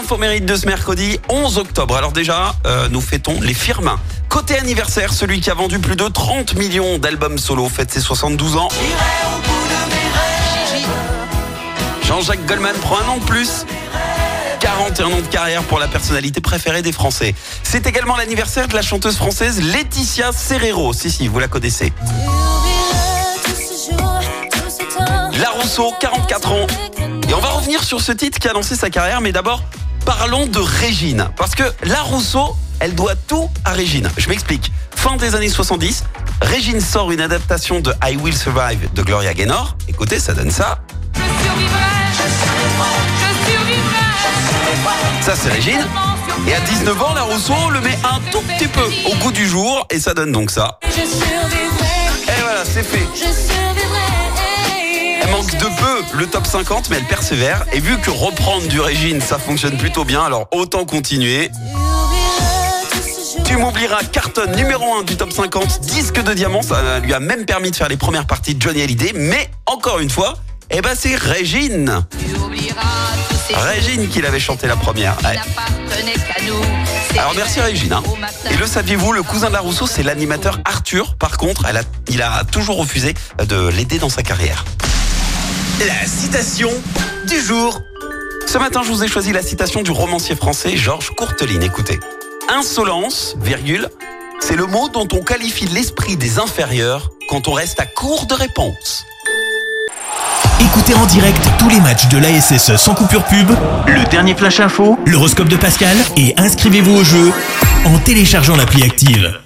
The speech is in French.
infos mérites de ce mercredi 11 octobre. Alors déjà, euh, nous fêtons les Firmin. Côté anniversaire, celui qui a vendu plus de 30 millions d'albums solo fête ses 72 ans. Jean-Jacques Goldman prend un an de plus. 41 ans de carrière pour la personnalité préférée des Français. C'est également l'anniversaire de la chanteuse française Laetitia Serrero. Si, si, vous la connaissez. La Rousseau, 44 ans. Et on va revenir sur ce titre qui a lancé sa carrière, mais d'abord, parlons de Régine. Parce que La Rousseau, elle doit tout à Régine. Je m'explique. Fin des années 70, Régine sort une adaptation de I Will Survive de Gloria Gaynor. Écoutez, ça donne ça. Ça, c'est Régine. Et à 19 ans, La Rousseau le met un tout petit peu au goût du jour. Et ça donne donc ça. Et voilà, c'est fait. Le top 50, mais elle persévère. Et vu que reprendre du Régine, ça fonctionne plutôt bien, alors autant continuer. Tu m'oublieras carton numéro 1 du top 50, disque de diamant. Ça lui a même permis de faire les premières parties de Johnny Hallyday. Mais encore une fois, eh ben c'est Régine. Régine qui l'avait chanté la première. Alors merci Régine. hein. Et le saviez-vous, le cousin de la Rousseau, c'est l'animateur Arthur. Par contre, il a toujours refusé de l'aider dans sa carrière. La citation du jour. Ce matin, je vous ai choisi la citation du romancier français Georges Courteline. Écoutez. Insolence, virgule, c'est le mot dont on qualifie l'esprit des inférieurs quand on reste à court de réponses. Écoutez en direct tous les matchs de l'ASSE sans coupure pub, le dernier flash info, l'horoscope de Pascal et inscrivez-vous au jeu en téléchargeant l'appli active.